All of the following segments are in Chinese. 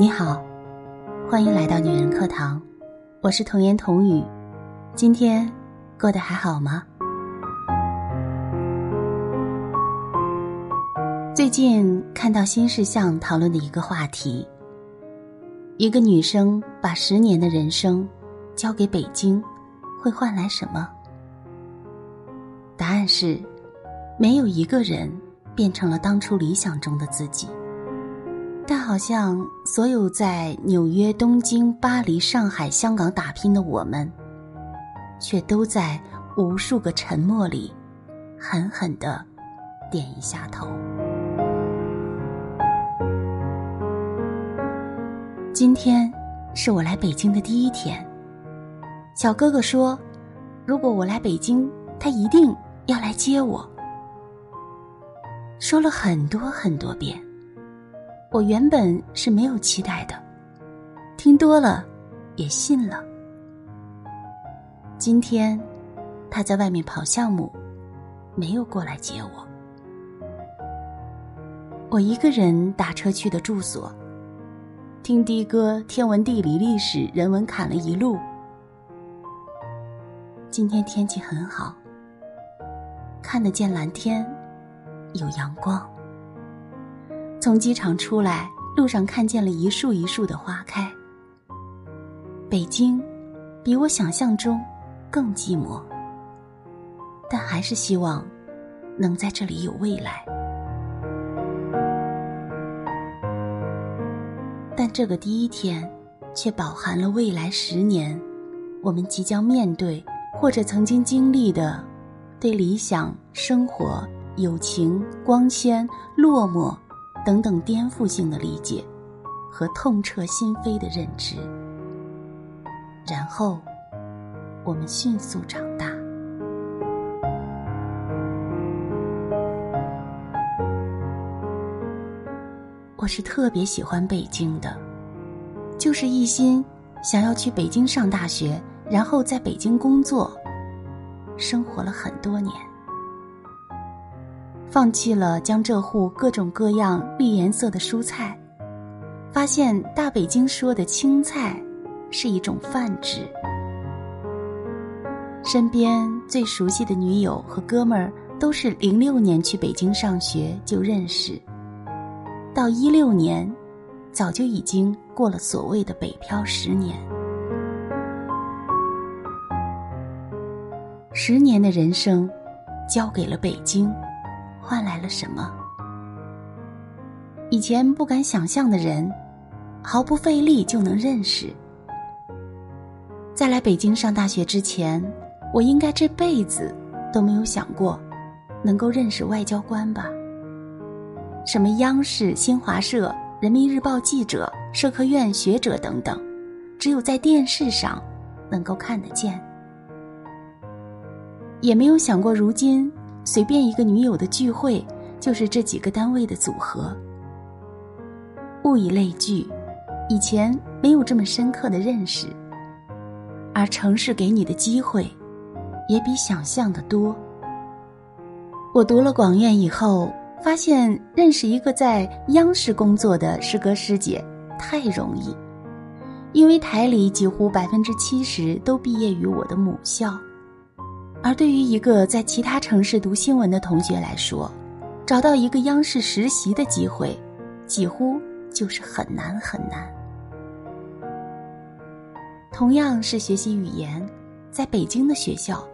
你好，欢迎来到女人课堂，我是童言童语。今天过得还好吗？最近看到新事项讨论的一个话题：一个女生把十年的人生交给北京，会换来什么？答案是，没有一个人变成了当初理想中的自己。但好像所有在纽约、东京、巴黎、上海、香港打拼的我们，却都在无数个沉默里，狠狠的点一下头。今天是我来北京的第一天。小哥哥说，如果我来北京，他一定要来接我。说了很多很多遍。我原本是没有期待的，听多了，也信了。今天，他在外面跑项目，没有过来接我。我一个人打车去的住所，听的哥天文地理历史人文侃了一路。今天天气很好，看得见蓝天，有阳光。从机场出来，路上看见了一树一树的花开。北京，比我想象中更寂寞，但还是希望能在这里有未来。但这个第一天，却饱含了未来十年，我们即将面对或者曾经经历的，对理想、生活、友情、光鲜、落寞。等等颠覆性的理解和痛彻心扉的认知，然后我们迅速长大。我是特别喜欢北京的，就是一心想要去北京上大学，然后在北京工作，生活了很多年。放弃了江浙沪各种各样绿颜色的蔬菜，发现大北京说的青菜是一种泛指。身边最熟悉的女友和哥们儿都是零六年去北京上学就认识，到一六年，早就已经过了所谓的北漂十年。十年的人生，交给了北京。换来了什么？以前不敢想象的人，毫不费力就能认识。在来北京上大学之前，我应该这辈子都没有想过能够认识外交官吧？什么央视、新华社、人民日报记者、社科院学者等等，只有在电视上能够看得见，也没有想过如今。随便一个女友的聚会，就是这几个单位的组合。物以类聚，以前没有这么深刻的认识，而城市给你的机会，也比想象的多。我读了广院以后，发现认识一个在央视工作的师哥师姐太容易，因为台里几乎百分之七十都毕业于我的母校。而对于一个在其他城市读新闻的同学来说，找到一个央视实习的机会，几乎就是很难很难。同样是学习语言，在北京的学校，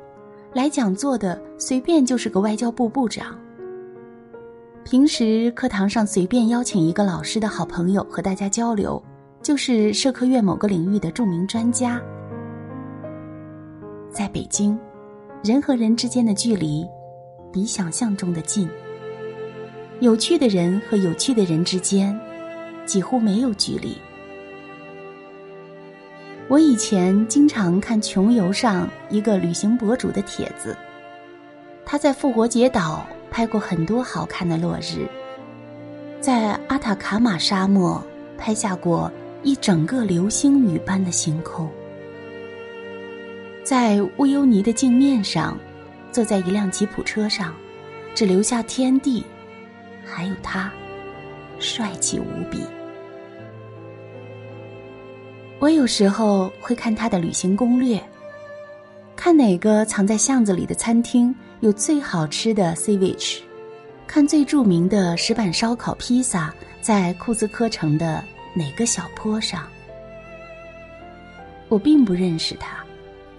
来讲座的随便就是个外交部部长。平时课堂上随便邀请一个老师的好朋友和大家交流，就是社科院某个领域的著名专家。在北京。人和人之间的距离，比想象中的近。有趣的人和有趣的人之间，几乎没有距离。我以前经常看穷游上一个旅行博主的帖子，他在复活节岛拍过很多好看的落日，在阿塔卡马沙漠拍下过一整个流星雨般的星空。在乌尤尼的镜面上，坐在一辆吉普车上，只留下天地，还有他，帅气无比。我有时候会看他的旅行攻略，看哪个藏在巷子里的餐厅有最好吃的 CIVIC，看最著名的石板烧烤披萨在库兹科城的哪个小坡上。我并不认识他，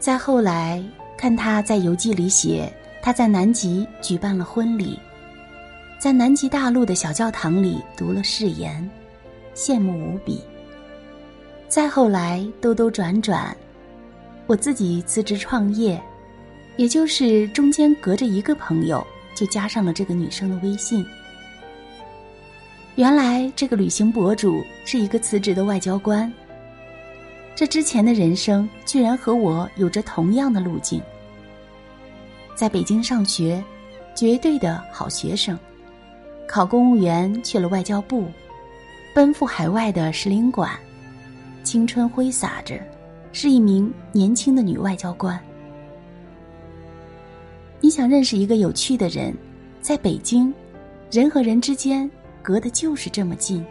再后来看他在游记里写他在南极举办了婚礼，在南极大陆的小教堂里读了誓言，羡慕无比。再后来，兜兜转转，我自己辞职创业，也就是中间隔着一个朋友，就加上了这个女生的微信。原来这个旅行博主是一个辞职的外交官。这之前的人生居然和我有着同样的路径。在北京上学，绝对的好学生，考公务员去了外交部，奔赴海外的使领馆。青春挥洒着，是一名年轻的女外交官。你想认识一个有趣的人，在北京，人和人之间隔的就是这么近。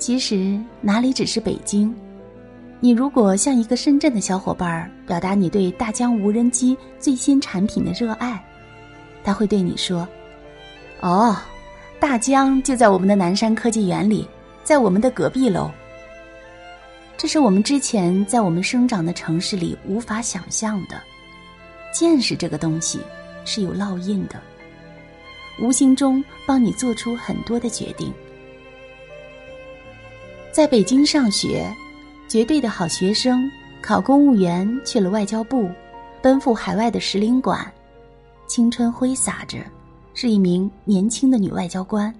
其实哪里只是北京？你如果向一个深圳的小伙伴儿表达你对大疆无人机最新产品的热爱，他会对你说：“哦，大疆就在我们的南山科技园里。”在我们的隔壁楼。这是我们之前在我们生长的城市里无法想象的。见识这个东西是有烙印的，无形中帮你做出很多的决定。在北京上学，绝对的好学生，考公务员去了外交部，奔赴海外的使领馆，青春挥洒着，是一名年轻的女外交官。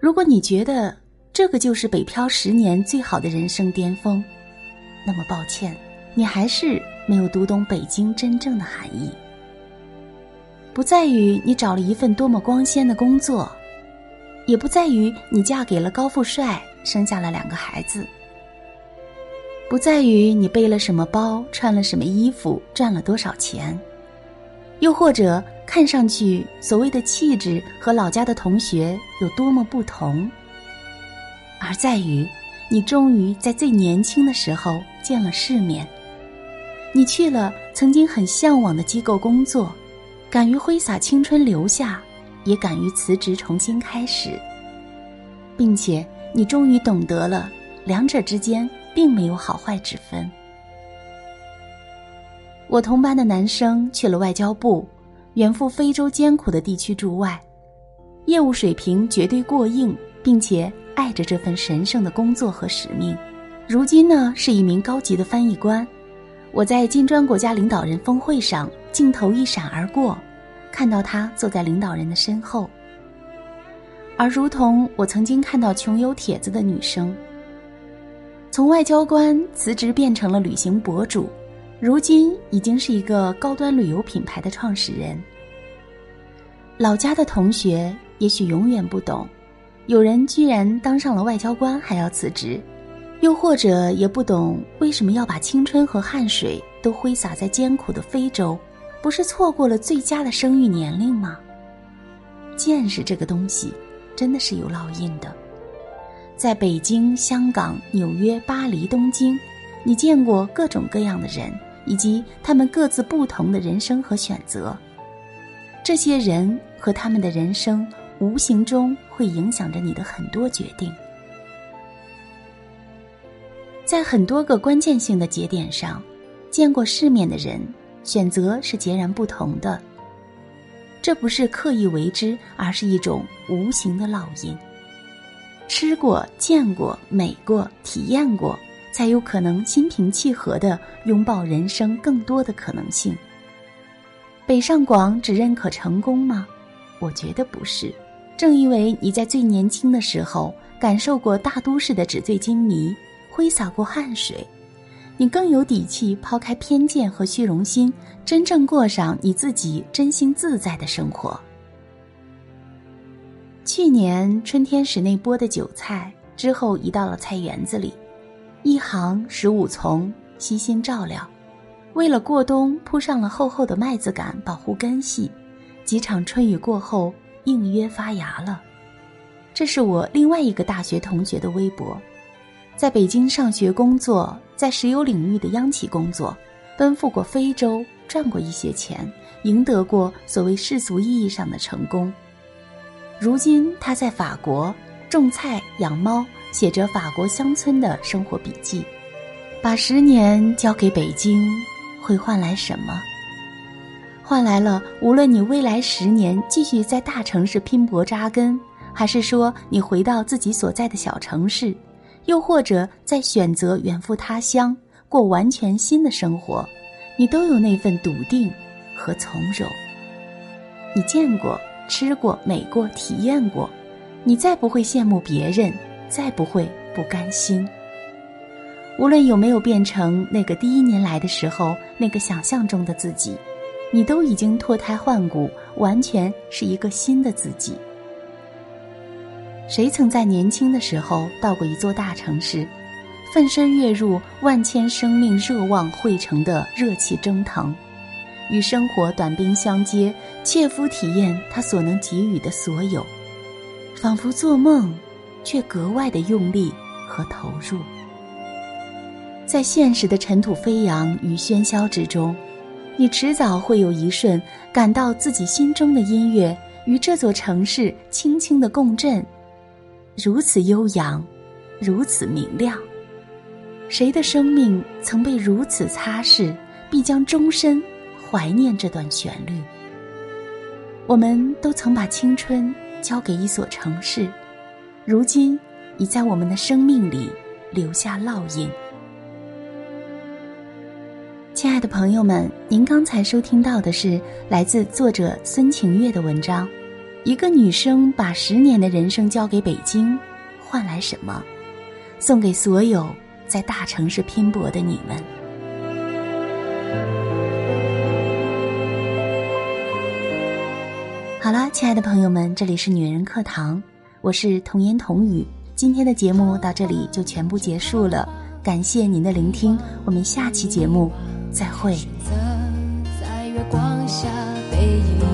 如果你觉得这个就是北漂十年最好的人生巅峰，那么抱歉，你还是没有读懂北京真正的含义。不在于你找了一份多么光鲜的工作，也不在于你嫁给了高富帅，生下了两个孩子，不在于你背了什么包，穿了什么衣服，赚了多少钱。又或者看上去所谓的气质和老家的同学有多么不同，而在于你终于在最年轻的时候见了世面，你去了曾经很向往的机构工作，敢于挥洒青春留下，也敢于辞职重新开始，并且你终于懂得了两者之间并没有好坏之分。我同班的男生去了外交部，远赴非洲艰苦的地区驻外，业务水平绝对过硬，并且爱着这份神圣的工作和使命。如今呢，是一名高级的翻译官。我在金砖国家领导人峰会上，镜头一闪而过，看到他坐在领导人的身后。而如同我曾经看到穷游帖子的女生，从外交官辞职变成了旅行博主。如今已经是一个高端旅游品牌的创始人。老家的同学也许永远不懂，有人居然当上了外交官还要辞职，又或者也不懂为什么要把青春和汗水都挥洒在艰苦的非洲，不是错过了最佳的生育年龄吗？见识这个东西，真的是有烙印的。在北京、香港、纽约、巴黎、东京，你见过各种各样的人。以及他们各自不同的人生和选择，这些人和他们的人生无形中会影响着你的很多决定，在很多个关键性的节点上，见过世面的人选择是截然不同的。这不是刻意为之，而是一种无形的烙印。吃过、见过、美过、体验过。才有可能心平气和的拥抱人生更多的可能性。北上广只认可成功吗？我觉得不是。正因为你在最年轻的时候感受过大都市的纸醉金迷，挥洒过汗水，你更有底气抛开偏见和虚荣心，真正过上你自己真心自在的生活。去年春天室内播的韭菜之后移到了菜园子里。一行十五丛，悉心照料，为了过冬铺上了厚厚的麦子杆保护根系。几场春雨过后，应约发芽了。这是我另外一个大学同学的微博。在北京上学、工作，在石油领域的央企工作，奔赴过非洲，赚过一些钱，赢得过所谓世俗意义上的成功。如今他在法国种菜、养猫，写着法国乡村的生活笔记。把十年交给北京，会换来什么？换来了，无论你未来十年继续在大城市拼搏扎根，还是说你回到自己所在的小城市。又或者在选择远赴他乡过完全新的生活，你都有那份笃定和从容。你见过、吃过、美过、体验过，你再不会羡慕别人，再不会不甘心。无论有没有变成那个第一年来的时候那个想象中的自己，你都已经脱胎换骨，完全是一个新的自己。谁曾在年轻的时候到过一座大城市，奋身跃入万千生命热望汇成的热气蒸腾，与生活短兵相接，切肤体验他所能给予的所有，仿佛做梦，却格外的用力和投入。在现实的尘土飞扬与喧嚣之中，你迟早会有一瞬感到自己心中的音乐与这座城市轻轻的共振。如此悠扬，如此明亮。谁的生命曾被如此擦拭，必将终身怀念这段旋律。我们都曾把青春交给一所城市，如今已在我们的生命里留下烙印。亲爱的朋友们，您刚才收听到的是来自作者孙晴月的文章。一个女生把十年的人生交给北京，换来什么？送给所有在大城市拼搏的你们。好了，亲爱的朋友们，这里是女人课堂，我是童言童语。今天的节目到这里就全部结束了，感谢您的聆听，我们下期节目再会。在月光下被遗